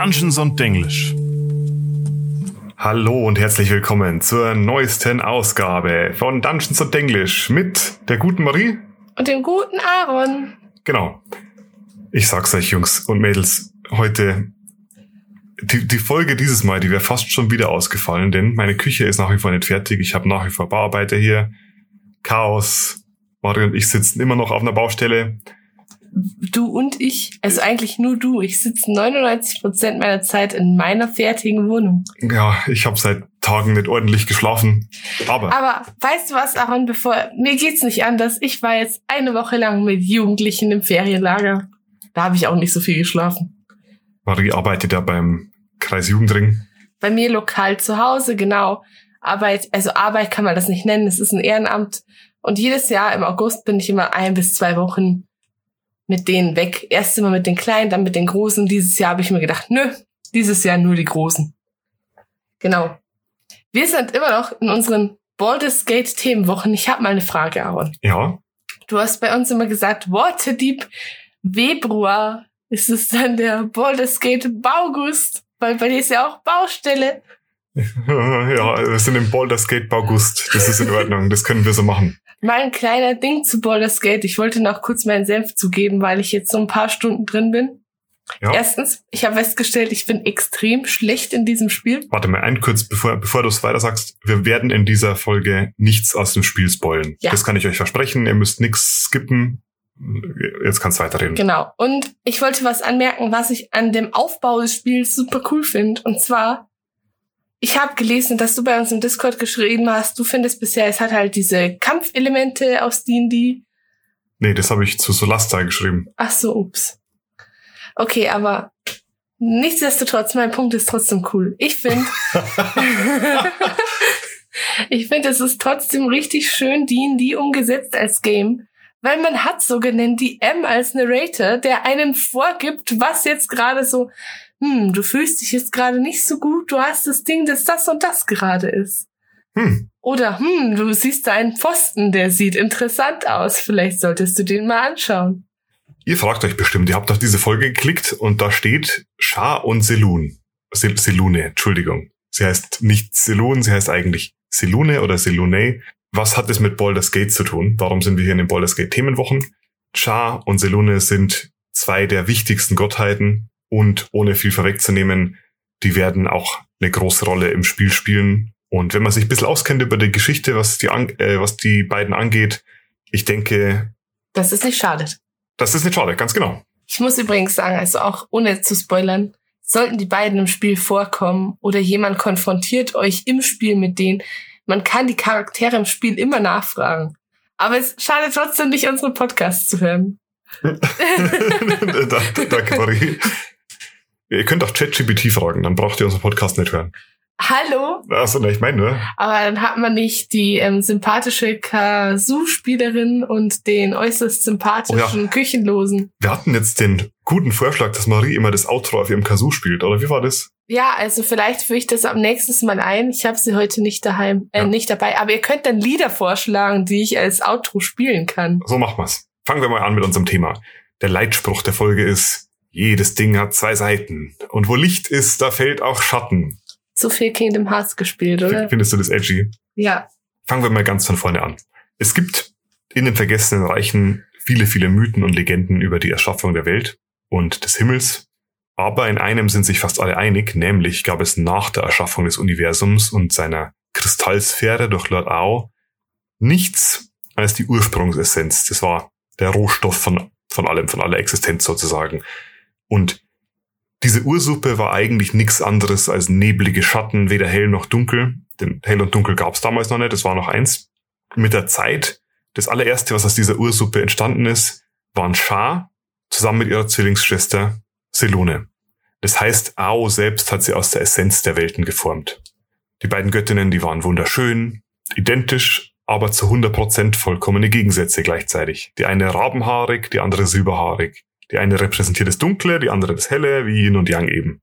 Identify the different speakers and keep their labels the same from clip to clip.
Speaker 1: Dungeons und Denglisch. Hallo und herzlich willkommen zur neuesten Ausgabe von Dungeons und Denglisch mit der guten Marie
Speaker 2: und dem guten Aaron.
Speaker 1: Genau. Ich sag's euch, Jungs und Mädels, heute die, die Folge dieses Mal, die wäre fast schon wieder ausgefallen, denn meine Küche ist nach wie vor nicht fertig. Ich habe nach wie vor Bauarbeiter hier. Chaos. Mario und ich sitzen immer noch auf einer Baustelle.
Speaker 2: Du und ich, also eigentlich nur du. Ich sitze 99 Prozent meiner Zeit in meiner fertigen Wohnung.
Speaker 1: Ja, ich habe seit Tagen nicht ordentlich geschlafen. Aber.
Speaker 2: Aber weißt du was, Aaron, bevor mir geht's nicht anders. Ich war jetzt eine Woche lang mit Jugendlichen im Ferienlager. Da habe ich auch nicht so viel geschlafen.
Speaker 1: Marie arbeitet ja beim Kreisjugendring.
Speaker 2: Bei mir lokal zu Hause, genau. Arbeit, also Arbeit kann man das nicht nennen, es ist ein Ehrenamt. Und jedes Jahr im August bin ich immer ein bis zwei Wochen mit denen weg. Erst immer mit den Kleinen, dann mit den Großen. Dieses Jahr habe ich mir gedacht, nö, dieses Jahr nur die Großen. Genau. Wir sind immer noch in unseren Baldur's Gate Themenwochen. Ich habe mal eine Frage, Aaron.
Speaker 1: Ja.
Speaker 2: Du hast bei uns immer gesagt, Waterdeep Februar ist es dann der Baldur's Gate Baugust, weil bei dir ist ja auch Baustelle.
Speaker 1: ja, wir sind im Baldur's Gate Baugust. Das ist in Ordnung. Das können wir so machen.
Speaker 2: Mal ein kleiner Ding zu Baldur's Gate. Ich wollte noch kurz meinen Senf zugeben, weil ich jetzt so ein paar Stunden drin bin. Ja. Erstens, ich habe festgestellt, ich bin extrem schlecht in diesem Spiel.
Speaker 1: Warte mal, ein kurz, bevor, bevor du es weiter sagst. Wir werden in dieser Folge nichts aus dem Spiel spoilen. Ja. Das kann ich euch versprechen. Ihr müsst nichts skippen. Jetzt kannst du weiterreden.
Speaker 2: Genau. Und ich wollte was anmerken, was ich an dem Aufbau des Spiels super cool finde. Und zwar, ich habe gelesen, dass du bei uns im Discord geschrieben hast, du findest bisher, es hat halt diese Kampfelemente aus D&D.
Speaker 1: Nee, das habe ich zu Solasta geschrieben.
Speaker 2: Ach so, ups. Okay, aber nichtsdestotrotz, mein Punkt ist trotzdem cool. Ich finde, ich finde, es ist trotzdem richtig schön D&D umgesetzt als Game, weil man hat so genannt die M als Narrator, der einem vorgibt, was jetzt gerade so hm, du fühlst dich jetzt gerade nicht so gut, du hast das Ding, dass das und das gerade ist. Hm. Oder, hm, du siehst da einen Pfosten, der sieht interessant aus, vielleicht solltest du den mal anschauen.
Speaker 1: Ihr fragt euch bestimmt, ihr habt auf diese Folge geklickt und da steht Shah und Selun. Sel Selune, Entschuldigung. Sie heißt nicht Selun, sie heißt eigentlich Selune oder Selune. Was hat es mit Baldur's Gate zu tun? Warum sind wir hier in den Baldur's Gate Themenwochen? Shah und Selune sind zwei der wichtigsten Gottheiten und ohne viel vorwegzunehmen, die werden auch eine große Rolle im Spiel spielen. Und wenn man sich ein bisschen auskennt über die Geschichte, was die, äh, was die beiden angeht, ich denke.
Speaker 2: Das ist nicht schade.
Speaker 1: Das ist nicht schade, ganz genau.
Speaker 2: Ich muss übrigens sagen, also auch ohne zu spoilern, sollten die beiden im Spiel vorkommen oder jemand konfrontiert euch im Spiel mit denen, man kann die Charaktere im Spiel immer nachfragen. Aber es schadet trotzdem nicht, unsere Podcasts zu hören.
Speaker 1: Danke, Marie. Ihr könnt auch ChatGPT fragen, dann braucht ihr unseren Podcast nicht hören.
Speaker 2: Hallo?
Speaker 1: Achso, ne, ich meine, ne?
Speaker 2: Aber dann hat man nicht die ähm, sympathische Kazoo-Spielerin und den äußerst sympathischen oh ja. Küchenlosen.
Speaker 1: Wir hatten jetzt den guten Vorschlag, dass Marie immer das Outro auf ihrem Kazoo spielt, oder wie war das?
Speaker 2: Ja, also vielleicht führe ich das am nächsten Mal ein. Ich habe sie heute nicht daheim, äh, ja. nicht dabei. Aber ihr könnt dann Lieder vorschlagen, die ich als Outro spielen kann.
Speaker 1: So machen wir's. Fangen wir mal an mit unserem Thema. Der Leitspruch der Folge ist jedes Ding hat zwei Seiten. Und wo Licht ist, da fällt auch Schatten.
Speaker 2: Zu viel Kingdom Hearts gespielt, oder?
Speaker 1: Findest du das edgy?
Speaker 2: Ja.
Speaker 1: Fangen wir mal ganz von vorne an. Es gibt in den vergessenen Reichen viele, viele Mythen und Legenden über die Erschaffung der Welt und des Himmels. Aber in einem sind sich fast alle einig, nämlich gab es nach der Erschaffung des Universums und seiner Kristallsphäre durch Lord Ao nichts als die Ursprungsessenz. Das war der Rohstoff von, von allem, von aller Existenz sozusagen. Und diese Ursuppe war eigentlich nichts anderes als neblige Schatten, weder hell noch dunkel. Denn hell und dunkel gab es damals noch nicht, es war noch eins. Mit der Zeit, das allererste, was aus dieser Ursuppe entstanden ist, waren Schar zusammen mit ihrer Zwillingsschwester Selone. Das heißt, Ao selbst hat sie aus der Essenz der Welten geformt. Die beiden Göttinnen, die waren wunderschön, identisch, aber zu 100% vollkommene Gegensätze gleichzeitig. Die eine rabenhaarig, die andere silberhaarig. Die eine repräsentiert das Dunkle, die andere das Helle, wie Yin und Yang eben.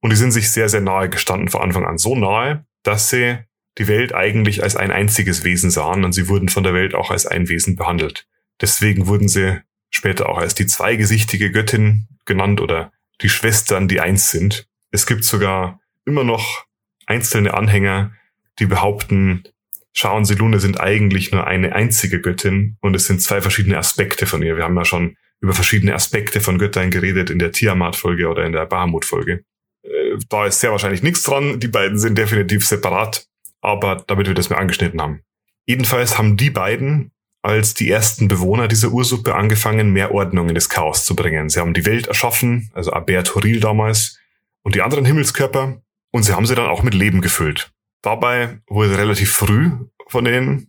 Speaker 1: Und die sind sich sehr, sehr nahe gestanden von Anfang an. So nahe, dass sie die Welt eigentlich als ein einziges Wesen sahen und sie wurden von der Welt auch als ein Wesen behandelt. Deswegen wurden sie später auch als die zweigesichtige Göttin genannt oder die Schwestern, die eins sind. Es gibt sogar immer noch einzelne Anhänger, die behaupten, Shah und Selune sind eigentlich nur eine einzige Göttin und es sind zwei verschiedene Aspekte von ihr. Wir haben ja schon über verschiedene Aspekte von Göttern geredet in der Tiamat-Folge oder in der Bahamut-Folge. Äh, da ist sehr wahrscheinlich nichts dran. Die beiden sind definitiv separat, aber damit wir das mal angeschnitten haben. Jedenfalls haben die beiden als die ersten Bewohner dieser Ursuppe angefangen, mehr Ordnung in das Chaos zu bringen. Sie haben die Welt erschaffen, also Albert Horil damals, und die anderen Himmelskörper, und sie haben sie dann auch mit Leben gefüllt. Dabei wurde relativ früh von denen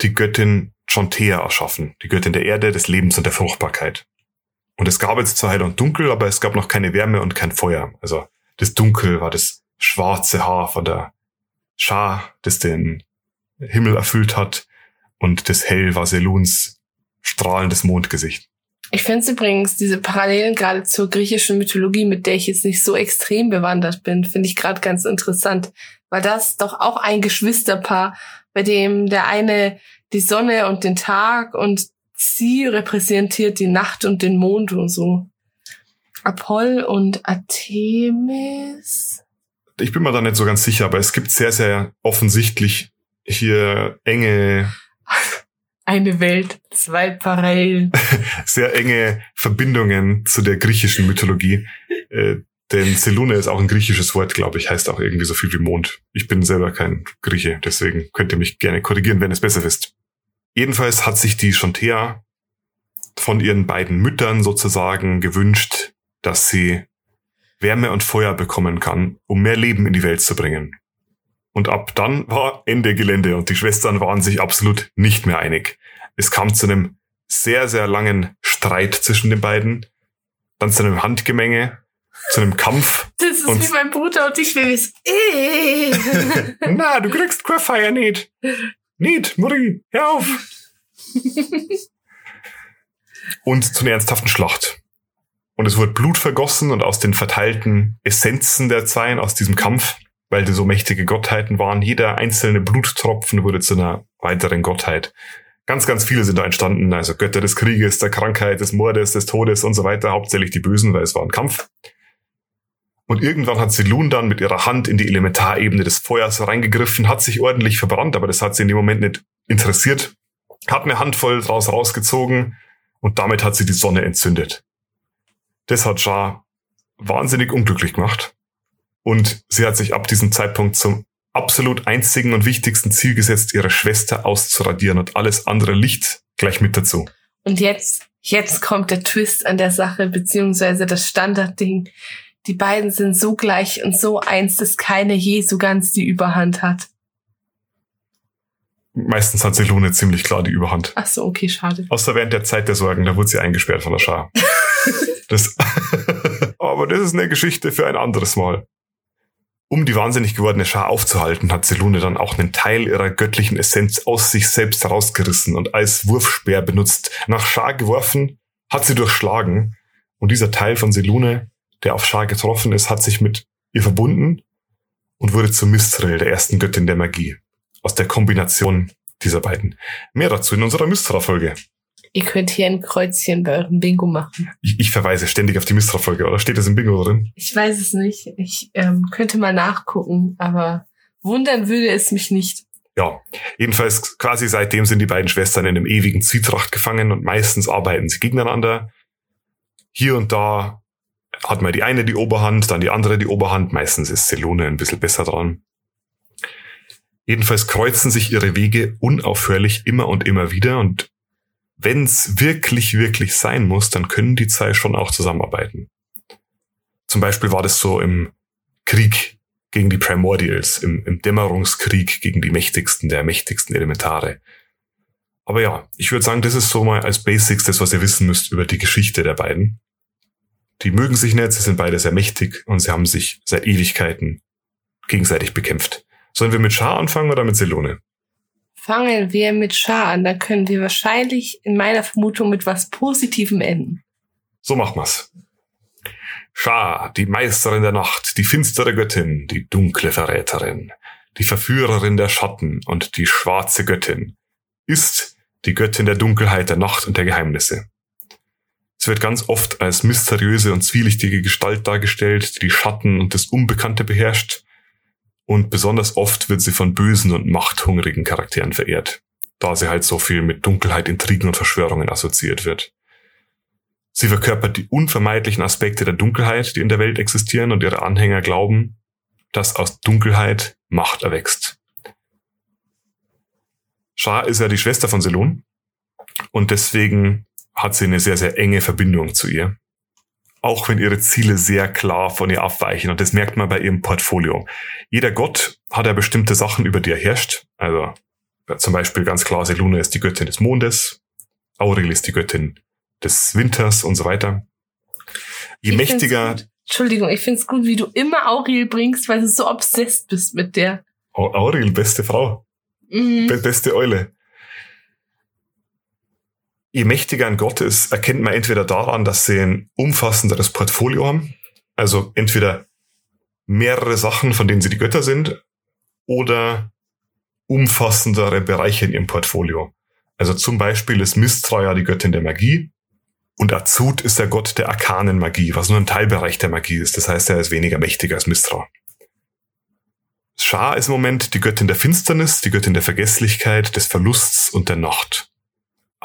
Speaker 1: die Göttin Chontea erschaffen, die Göttin der Erde, des Lebens und der Fruchtbarkeit. Und es gab jetzt zwar hell und dunkel, aber es gab noch keine Wärme und kein Feuer. Also das Dunkel war das schwarze Haar von der Schar, das den Himmel erfüllt hat. Und das Hell war Seluns strahlendes Mondgesicht.
Speaker 2: Ich finde es übrigens, diese Parallelen gerade zur griechischen Mythologie, mit der ich jetzt nicht so extrem bewandert bin, finde ich gerade ganz interessant. Weil das doch auch ein Geschwisterpaar, bei dem der eine die Sonne und den Tag und sie repräsentiert die Nacht und den Mond und so. Apoll und Artemis.
Speaker 1: Ich bin mir da nicht so ganz sicher, aber es gibt sehr, sehr offensichtlich hier enge
Speaker 2: eine Welt, zwei Parallelen.
Speaker 1: sehr enge Verbindungen zu der griechischen Mythologie. Äh, denn Selune ist auch ein griechisches Wort, glaube ich, heißt auch irgendwie so viel wie Mond. Ich bin selber kein Grieche, deswegen könnt ihr mich gerne korrigieren, wenn es besser wisst. Jedenfalls hat sich die Chontea von ihren beiden Müttern sozusagen gewünscht, dass sie Wärme und Feuer bekommen kann, um mehr Leben in die Welt zu bringen. Und ab dann war Ende Gelände und die Schwestern waren sich absolut nicht mehr einig. Es kam zu einem sehr, sehr langen Streit zwischen den beiden, dann zu einem Handgemenge, zu einem Kampf.
Speaker 2: Das ist wie mein Bruder und ich, wie es.
Speaker 1: Na, du kriegst Feier nicht. Nicht, Mutti, hör auf. und zu einer ernsthaften Schlacht. Und es wurde Blut vergossen und aus den verteilten Essenzen der Zweien, aus diesem Kampf, weil die so mächtige Gottheiten waren. Jeder einzelne Bluttropfen wurde zu einer weiteren Gottheit. Ganz, ganz viele sind da entstanden, also Götter des Krieges, der Krankheit, des Mordes, des Todes und so weiter, hauptsächlich die Bösen, weil es war ein Kampf. Und irgendwann hat Selun dann mit ihrer Hand in die Elementarebene des Feuers reingegriffen, hat sich ordentlich verbrannt, aber das hat sie in dem Moment nicht interessiert, hat eine Handvoll draus rausgezogen und damit hat sie die Sonne entzündet. Das hat Shah wahnsinnig unglücklich gemacht. Und sie hat sich ab diesem Zeitpunkt zum absolut einzigen und wichtigsten Ziel gesetzt, ihre Schwester auszuradieren und alles andere Licht gleich mit dazu.
Speaker 2: Und jetzt, jetzt kommt der Twist an der Sache, beziehungsweise das Standardding. Die beiden sind so gleich und so eins, dass keine je so ganz die Überhand hat.
Speaker 1: Meistens hat Selune ziemlich klar die Überhand.
Speaker 2: Ach so, okay, schade.
Speaker 1: Außer während der Zeit der Sorgen, da wurde sie eingesperrt von der Schar. das, aber das ist eine Geschichte für ein anderes Mal. Um die wahnsinnig gewordene Schar aufzuhalten, hat Selune dann auch einen Teil ihrer göttlichen Essenz aus sich selbst herausgerissen und als Wurfspeer benutzt. Nach Schar geworfen, hat sie durchschlagen und dieser Teil von Selune, der auf Schar getroffen ist, hat sich mit ihr verbunden und wurde zu Mistrel, der ersten Göttin der Magie. Aus der Kombination dieser beiden. Mehr dazu in unserer Mystra-Folge.
Speaker 2: Ihr könnt hier ein Kreuzchen bei eurem Bingo machen.
Speaker 1: Ich, ich verweise ständig auf die Mistra-Folge, oder steht das im Bingo drin?
Speaker 2: Ich weiß es nicht. Ich ähm, könnte mal nachgucken, aber wundern würde es mich nicht.
Speaker 1: Ja, jedenfalls quasi seitdem sind die beiden Schwestern in einem ewigen Zwietracht gefangen und meistens arbeiten sie gegeneinander. Hier und da hat mal die eine die Oberhand, dann die andere die Oberhand. Meistens ist Selone ein bisschen besser dran. Jedenfalls kreuzen sich ihre Wege unaufhörlich immer und immer wieder und wenn es wirklich, wirklich sein muss, dann können die zwei schon auch zusammenarbeiten. Zum Beispiel war das so im Krieg gegen die Primordials, im, im Dämmerungskrieg gegen die mächtigsten der mächtigsten Elementare. Aber ja, ich würde sagen, das ist so mal als Basics das, was ihr wissen müsst über die Geschichte der beiden. Die mögen sich nicht, sie sind beide sehr mächtig und sie haben sich seit Ewigkeiten gegenseitig bekämpft. Sollen wir mit Schar anfangen oder mit Selone?
Speaker 2: Fangen wir mit Schar an, dann können wir wahrscheinlich in meiner Vermutung mit was Positivem enden.
Speaker 1: So machen wir's. Schar, die Meisterin der Nacht, die finstere Göttin, die dunkle Verräterin, die Verführerin der Schatten und die schwarze Göttin, ist die Göttin der Dunkelheit, der Nacht und der Geheimnisse. Sie wird ganz oft als mysteriöse und zwielichtige Gestalt dargestellt, die die Schatten und das Unbekannte beherrscht. Und besonders oft wird sie von bösen und machthungrigen Charakteren verehrt, da sie halt so viel mit Dunkelheit, Intrigen und Verschwörungen assoziiert wird. Sie verkörpert die unvermeidlichen Aspekte der Dunkelheit, die in der Welt existieren, und ihre Anhänger glauben, dass aus Dunkelheit Macht erwächst. Shah ist ja die Schwester von Selon und deswegen hat sie eine sehr, sehr enge Verbindung zu ihr. Auch wenn ihre Ziele sehr klar von ihr abweichen und das merkt man bei ihrem Portfolio. Jeder Gott hat ja bestimmte Sachen, über die er herrscht. Also zum Beispiel ganz klar, Seluna ist die Göttin des Mondes, Aurel ist die Göttin des Winters und so weiter. Je
Speaker 2: Ich
Speaker 1: mächtiger,
Speaker 2: Entschuldigung, ich find's gut, wie du immer Aurel bringst, weil du so obsessed bist mit der.
Speaker 1: Au- Aurel, beste Frau,
Speaker 2: Mhm.
Speaker 1: be- beste Eule. Je mächtiger ein Gott ist, erkennt man entweder daran, dass sie ein umfassenderes Portfolio haben, also entweder mehrere Sachen, von denen sie die Götter sind, oder umfassendere Bereiche in ihrem Portfolio. Also zum Beispiel ist Mistra ja die Göttin der Magie und Azut ist der Gott der arkanen Magie, was nur ein Teilbereich der Magie ist. Das heißt, er ist weniger mächtig als Mistra. Shah ist im Moment die Göttin der Finsternis, die Göttin der Vergesslichkeit, des Verlusts und der Nacht.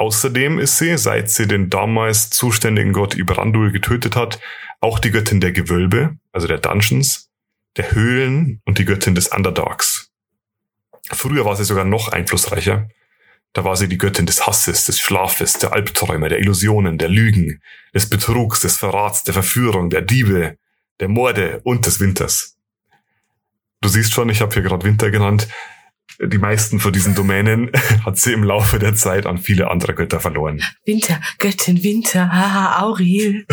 Speaker 1: Außerdem ist sie, seit sie den damals zuständigen Gott Ibrandul getötet hat, auch die Göttin der Gewölbe, also der Dungeons, der Höhlen und die Göttin des Underdarks. Früher war sie sogar noch einflussreicher. Da war sie die Göttin des Hasses, des Schlafes, der Albträume, der Illusionen, der Lügen, des Betrugs, des Verrats, der Verführung, der Diebe, der Morde und des Winters. Du siehst schon, ich habe hier gerade Winter genannt. Die meisten von diesen Domänen hat sie im Laufe der Zeit an viele andere Götter verloren.
Speaker 2: Winter, Göttin Winter, haha, Aurel.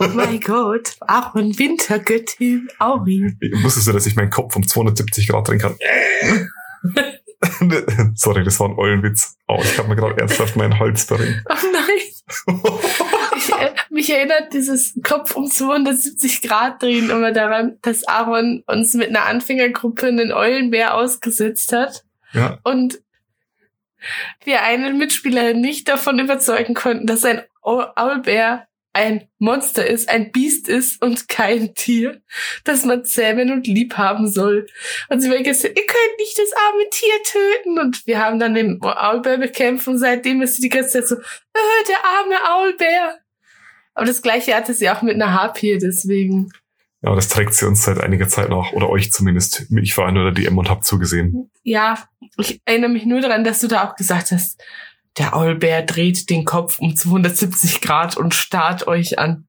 Speaker 2: Oh mein Gott, auch ein Wintergöttin, Aurel.
Speaker 1: Wusstest du, dass ich meinen Kopf um 270 Grad drehen kann? Sorry, das war ein Eulenwitz. Oh, ich habe mir gerade ernsthaft meinen Hals verrenkt.
Speaker 2: Oh nein. Ich, äh, mich erinnert dieses Kopf um 270 Grad drehen immer daran, dass Aaron uns mit einer Anfängergruppe einen Eulenbär ausgesetzt hat
Speaker 1: ja,
Speaker 2: und wir einen Mitspieler nicht davon überzeugen konnten, dass ein Au- Aulbär ein Monster ist, ein Biest ist und kein Tier, das man zähmen und lieb haben soll. Und sie haben gesagt, ihr könnt nicht das arme Tier töten. Und wir haben dann den Aulbär bekämpft und seitdem ist sie die ganze Zeit so, äh, der arme Aulbär. Aber das gleiche hatte sie auch mit einer Harpie, deswegen.
Speaker 1: ja, das trägt sie uns seit einiger Zeit noch. Oder euch zumindest. Ich war nur der DM und hab zugesehen.
Speaker 2: Ja, ich erinnere mich nur daran, dass du da auch gesagt hast, der Aulbär dreht den Kopf um 270 Grad und starrt euch an.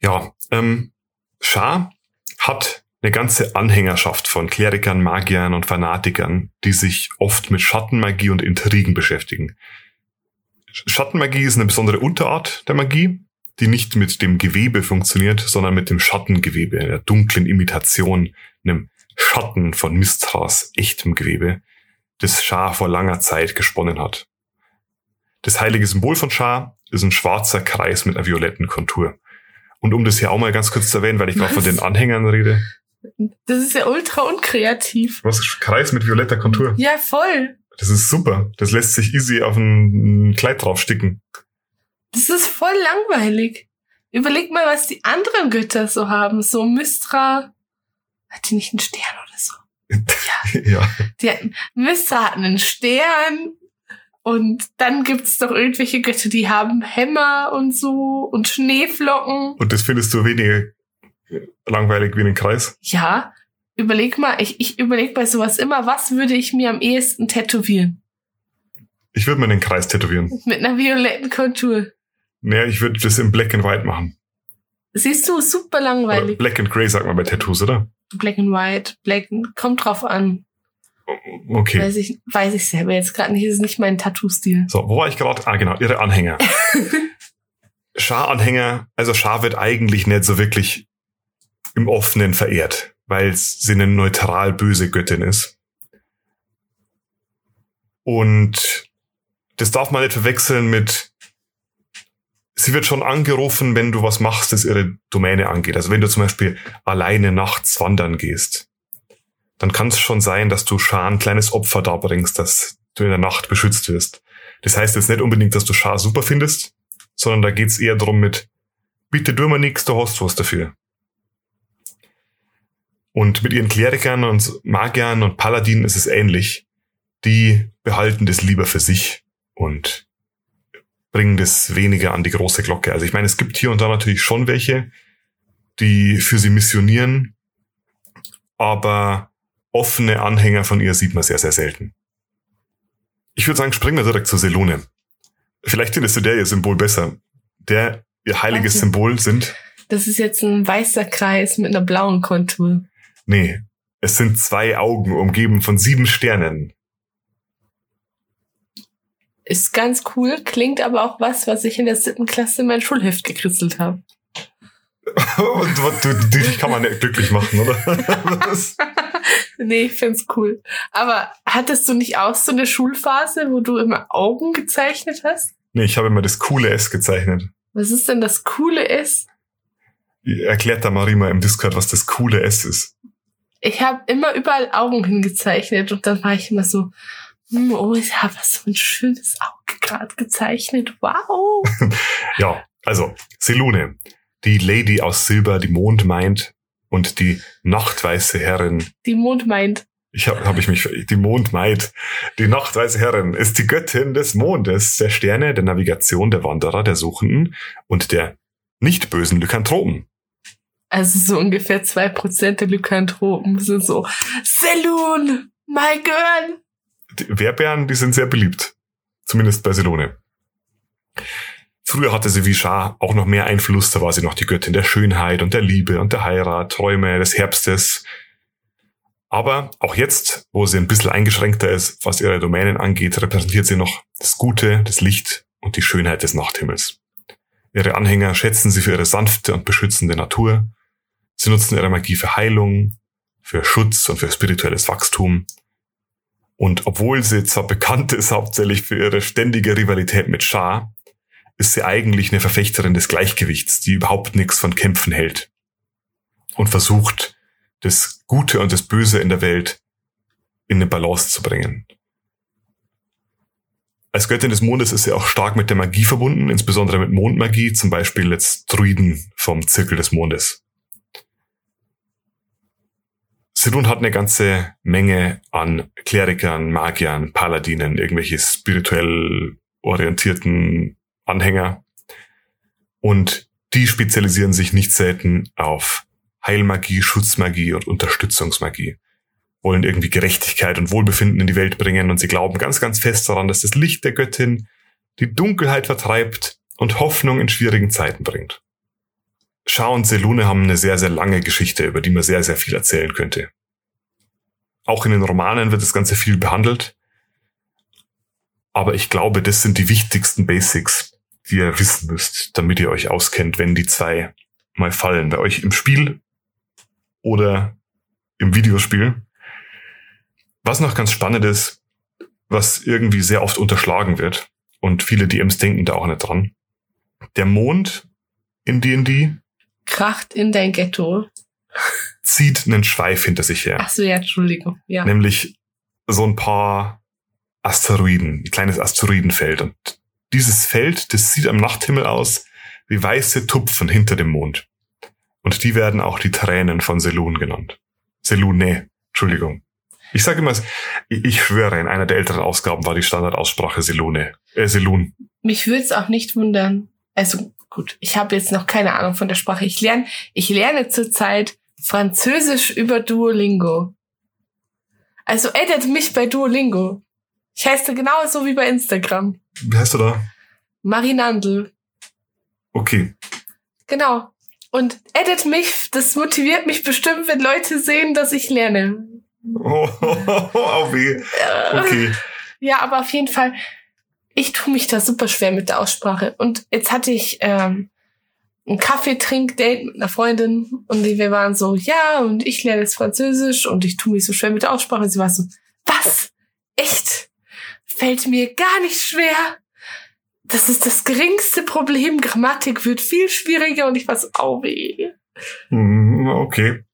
Speaker 1: Ja, ähm, Shah hat eine ganze Anhängerschaft von Klerikern, Magiern und Fanatikern, die sich oft mit Schattenmagie und Intrigen beschäftigen. Schattenmagie ist eine besondere Unterart der Magie, die nicht mit dem Gewebe funktioniert, sondern mit dem Schattengewebe, der dunklen Imitation, einem Schatten von Mistras echtem Gewebe, das Shah vor langer Zeit gesponnen hat. Das heilige Symbol von Shah ist ein schwarzer Kreis mit einer violetten Kontur. Und um das hier auch mal ganz kurz zu erwähnen, weil ich gerade von den Anhängern rede.
Speaker 2: Das ist ja ultra unkreativ.
Speaker 1: Was? Kreis mit violetter Kontur?
Speaker 2: Ja, voll.
Speaker 1: Das ist super. Das lässt sich easy auf ein Kleid draufsticken.
Speaker 2: Das ist voll langweilig. Überleg mal, was die anderen Götter so haben. So Mystra. Hat die nicht einen Stern oder so?
Speaker 1: ja.
Speaker 2: Die hat, Mystra hat einen Stern. Und dann gibt's doch irgendwelche Götter, die haben Hämmer und so und Schneeflocken.
Speaker 1: Und das findest du weniger langweilig wie einen Kreis?
Speaker 2: Ja, überleg mal, ich, ich überleg bei sowas immer, was würde ich mir am ehesten tätowieren?
Speaker 1: Ich würde mir einen Kreis tätowieren.
Speaker 2: Mit einer violetten Kontur.
Speaker 1: Naja, ich würde das in Black and White machen.
Speaker 2: Siehst du, super
Speaker 1: Oder
Speaker 2: langweilig.
Speaker 1: Black and Grey sagt man bei Tattoos, oder?
Speaker 2: Black and White, Black, kommt drauf an.
Speaker 1: Okay.
Speaker 2: Weiß ich, weiß ich selber jetzt gerade nicht, ist nicht mein Tattoo-Stil.
Speaker 1: So, wo war ich gerade? Ah, genau, ihre Anhänger. Schar-Anhänger, also Schar wird eigentlich nicht so wirklich im Offenen verehrt, weil sie eine neutral böse Göttin ist. Und das darf man nicht verwechseln mit, sie wird schon angerufen, wenn du was machst, das ihre Domäne angeht. Also wenn du zum Beispiel alleine nachts wandern gehst, dann kann es schon sein, dass du Schar ein kleines Opfer darbringst, dass du in der Nacht beschützt wirst. Das heißt jetzt nicht unbedingt, dass du Schar super findest, sondern da geht's eher darum mit, bitte du mir nix, du hast was dafür. Und mit ihren Klerikern und Magiern und Paladinen ist es ähnlich. Die behalten das lieber für sich und bringen das weniger an die große Glocke. Also ich meine, es gibt hier und da natürlich schon welche, die für sie missionieren, aber offene Anhänger von ihr sieht man sehr, sehr selten. Ich würde sagen, springen wir direkt zur Selone. Vielleicht findest du der ihr Symbol besser. Der ihr heiliges. Symbol sind.
Speaker 2: Das ist jetzt ein weißer Kreis mit einer blauen Kontur.
Speaker 1: Nee, es sind zwei Augen umgeben von sieben Sternen.
Speaker 2: Ist ganz cool, klingt aber auch was, was ich in der siebten Klasse in mein Schulheft gekritzelt habe.
Speaker 1: Und was, du, dich kann man nicht glücklich machen, oder?
Speaker 2: Nee, ich find's cool. Aber hattest du nicht auch so eine Schulphase, wo du immer Augen gezeichnet hast?
Speaker 1: nee, ich habe immer das coole S gezeichnet.
Speaker 2: Was ist denn das Coole ist?
Speaker 1: Erklärt da Marima im Discord, was das coole S ist.
Speaker 2: Ich habe immer überall Augen hingezeichnet und dann war ich immer so, hm, oh, ich habe so ein schönes Auge gerade gezeichnet. Wow.
Speaker 1: Ja, also Selune, die Lady aus Silber, die Mond meint, und die nachtweiße Herrin.
Speaker 2: Die Mond meint.
Speaker 1: Ich habe hab ich mich die Mondmaid, die nachtweiße Herrin ist die Göttin des Mondes, der Sterne, der Navigation, der Wanderer, der Suchenden und der nicht bösen Lykanthropen.
Speaker 2: Also so ungefähr zwei Prozent der Lykanthropen sind so, Saloon, my girl.
Speaker 1: Die Werbären, die sind sehr beliebt. Zumindest bei Selone. Früher hatte sie wie Schar auch noch mehr Einfluss, da war sie noch die Göttin der Schönheit und der Liebe und der Heirat, Träume, des Herbstes. Aber auch jetzt, wo sie ein bisschen eingeschränkter ist, was ihre Domänen angeht, repräsentiert sie noch das Gute, das Licht und die Schönheit des Nachthimmels. Ihre Anhänger schätzen sie für ihre sanfte und beschützende Natur. Sie nutzen ihre Magie für Heilung, für Schutz und für spirituelles Wachstum. Und obwohl sie zwar bekannt ist hauptsächlich für ihre ständige Rivalität mit Shah, ist sie eigentlich eine Verfechterin des Gleichgewichts, die überhaupt nichts von Kämpfen hält. Und versucht, das Gute und das Böse in der Welt in eine Balance zu bringen. Als Göttin des Mondes ist sie auch stark mit der Magie verbunden, insbesondere mit Mondmagie, zum Beispiel jetzt Druiden vom Zirkel des Mondes. Selun hat eine ganze Menge an Klerikern, Magiern, Paladinen, irgendwelche spirituell orientierten Anhänger. Und die spezialisieren sich nicht selten auf Heilmagie, Schutzmagie und Unterstützungsmagie. Wollen irgendwie Gerechtigkeit und Wohlbefinden in die Welt bringen und sie glauben ganz, ganz fest daran, dass das Licht der Göttin die Dunkelheit vertreibt und Hoffnung in schwierigen Zeiten bringt. Shah und Selune haben eine sehr, sehr lange Geschichte, über die man sehr, sehr viel erzählen könnte. Auch in den Romanen wird das Ganze viel behandelt. Aber ich glaube, das sind die wichtigsten Basics, die ihr wissen müsst, damit ihr euch auskennt, wenn die zwei mal fallen. Bei euch im Spiel oder im Videospiel. Was noch ganz spannend ist, was irgendwie sehr oft unterschlagen wird und viele DMs denken da auch nicht dran. Der Mond in D&D
Speaker 2: Kracht in dein Ghetto.
Speaker 1: zieht einen Schweif hinter sich her.
Speaker 2: Ach so, ja, Entschuldigung. Ja.
Speaker 1: Nämlich so ein paar Asteroiden, ein kleines Asteroidenfeld. Und dieses Feld, das sieht am Nachthimmel aus wie weiße Tupfen hinter dem Mond. Und die werden auch die Tränen von Selun genannt. Selune, Entschuldigung. Ich sage immer, ich, schwöre, in einer der älteren Ausgaben war die Standardaussprache Selune. Äh, Selun.
Speaker 2: Mich würde es auch nicht wundern. Also gut, ich habe jetzt noch keine Ahnung von der Sprache. Ich lerne, ich lerne zurzeit Französisch über Duolingo. Also edit mich bei Duolingo. Ich heiße genauso wie bei Instagram.
Speaker 1: Wie heißt du da?
Speaker 2: Marinandel.
Speaker 1: Okay.
Speaker 2: Genau. Und edit mich, das motiviert mich bestimmt, wenn Leute sehen, dass ich lerne.
Speaker 1: Oh, oh weh.
Speaker 2: Äh,
Speaker 1: Okay.
Speaker 2: Ja, aber auf jeden Fall, ich tue mich da super schwer mit der Aussprache. Und jetzt hatte ich ähm, ein Kaffeetrink-Date mit einer Freundin und wir waren so, ja, und ich lerne jetzt Französisch und ich tue mich so schwer mit der Aussprache. Und sie war so, was? Echt? Fällt mir gar nicht schwer. Das ist das geringste Problem. Grammatik wird viel schwieriger und ich war so, au weh.
Speaker 1: Hm, Okay.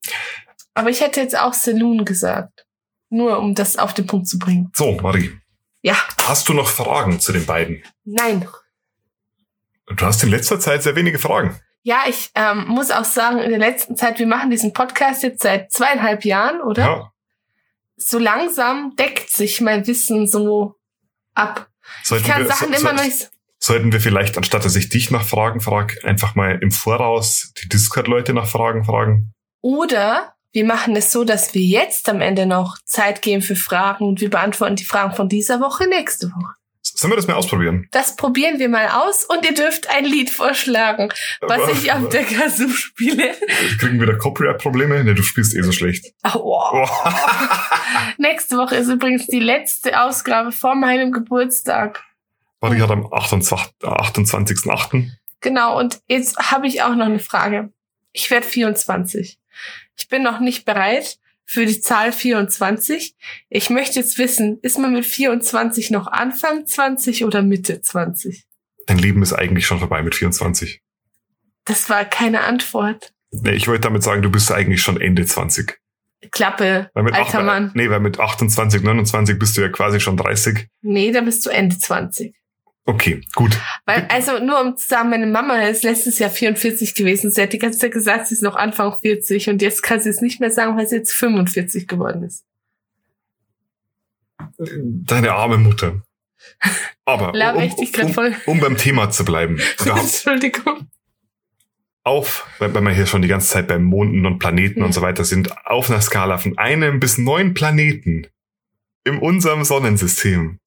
Speaker 2: Aber ich hätte jetzt auch Saloon gesagt. Nur um das auf den Punkt zu bringen.
Speaker 1: So, Marie.
Speaker 2: Ja,
Speaker 1: Hast du noch Fragen zu den beiden?
Speaker 2: nein.
Speaker 1: Du hast in letzter Zeit sehr wenige Fragen.
Speaker 2: Ja, ich ähm, muss auch sagen, in der letzten Zeit, wir machen diesen Podcast jetzt seit zweieinhalb Jahren, oder?
Speaker 1: Ja.
Speaker 2: So langsam deckt sich mein Wissen so ab.
Speaker 1: Sollten
Speaker 2: ich kann
Speaker 1: wir,
Speaker 2: Sachen
Speaker 1: so,
Speaker 2: immer
Speaker 1: so,
Speaker 2: noch nicht.
Speaker 1: Sollten wir vielleicht, anstatt dass ich dich nach Fragen frage, einfach mal im Voraus die Discord-Leute nach Fragen fragen?
Speaker 2: Oder wir machen es so, dass wir jetzt am Ende noch Zeit geben für Fragen und wir beantworten die Fragen von dieser Woche nächste Woche.
Speaker 1: Sollen wir das mal ausprobieren?
Speaker 2: Das probieren wir mal aus und ihr dürft ein Lied vorschlagen, was
Speaker 1: Aber-
Speaker 2: ich auf der Kazoo spiele.
Speaker 1: Kriegen wir da Copyright-Probleme? Ne, du spielst eh so schlecht.
Speaker 2: Oh, wow.
Speaker 1: Oh.
Speaker 2: Nächste Woche ist übrigens die letzte Ausgabe vor meinem Geburtstag.
Speaker 1: Warte, hatte am 28 28.8.
Speaker 2: Genau, und jetzt habe ich auch noch eine Frage. Ich werde 24. Ich bin noch nicht bereit für die Zahl 24. Ich möchte jetzt wissen, ist man mit 24 noch Anfang 20 oder Mitte 20?
Speaker 1: Dein Leben ist eigentlich schon vorbei mit 24.
Speaker 2: Das war keine Antwort.
Speaker 1: Nee, ich wollte damit sagen, du bist eigentlich schon Ende 20.
Speaker 2: Klappe,
Speaker 1: Weil mit
Speaker 2: alter
Speaker 1: acht-
Speaker 2: Mann.
Speaker 1: Nee, weil mit 28, 29 bist du ja quasi schon 30.
Speaker 2: Nee, da bist du Ende 20.
Speaker 1: Okay, gut.
Speaker 2: Weil, also nur um zu sagen, meine Mama ist letztes Jahr 44 gewesen. Sie hat die ganze Zeit gesagt, sie ist noch Anfang 40 und jetzt kann sie es nicht mehr sagen, weil sie jetzt 45 geworden ist.
Speaker 1: Deine arme Mutter. Aber um, um,
Speaker 2: voll.
Speaker 1: um beim Thema zu bleiben.
Speaker 2: Entschuldigung.
Speaker 1: auf, weil weil wir hier schon die ganze Zeit beim Monden und Planeten
Speaker 2: Ja.
Speaker 1: und so weiter sind, auf einer Skala von einem bis neun Planeten in unserem Sonnensystem.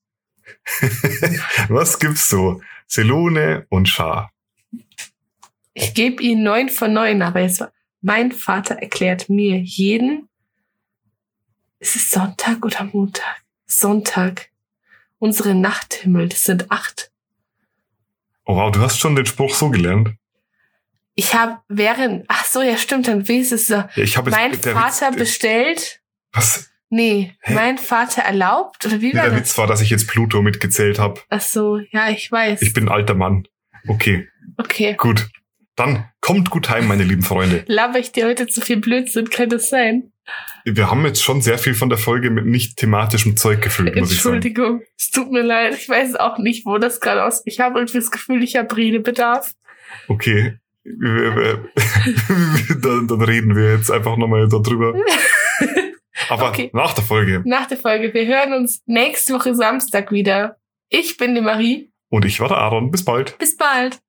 Speaker 1: Was gibt's so? Selone und Schar.
Speaker 2: Ich gebe ihnen neun von neun, aber jetzt war, mein Vater erklärt mir jeden, ist es Sonntag oder Montag? Sonntag. Unsere Nachthimmel, das sind acht.
Speaker 1: Oh wow, du hast schon den Spruch so gelernt.
Speaker 2: Ich habe während, ach so, ja stimmt, dann weiß es so.
Speaker 1: Ja, ich habe jetzt-
Speaker 2: Mein Vater
Speaker 1: Witz,
Speaker 2: bestellt,
Speaker 1: was?
Speaker 2: Nee,
Speaker 1: Hä?
Speaker 2: mein Vater erlaubt, oder wie
Speaker 1: Nee,
Speaker 2: war
Speaker 1: der
Speaker 2: das?
Speaker 1: Witz war, dass ich jetzt Pluto mitgezählt habe.
Speaker 2: Ach so, ja, ich weiß.
Speaker 1: Ich bin ein alter Mann. Okay,
Speaker 2: okay.
Speaker 1: gut. Dann kommt gut heim, meine lieben Freunde.
Speaker 2: Laber ich dir heute zu viel Blödsinn, kann das sein?
Speaker 1: Wir haben jetzt schon sehr viel von der Folge mit nicht thematischem Zeug gefüllt, muss ich sagen.
Speaker 2: Entschuldigung, es tut mir leid. Ich weiß auch nicht, wo das gerade aus. Ich habe irgendwie das Gefühl, ich habe Redebedarf.
Speaker 1: Okay. Dann, dann reden wir jetzt einfach nochmal darüber. Aber
Speaker 2: Okay.
Speaker 1: nach der Folge.
Speaker 2: Nach der Folge. Wir hören uns nächste Woche Samstag wieder. Ich bin die Marie.
Speaker 1: Und ich war der Aaron. Bis bald.
Speaker 2: Bis bald.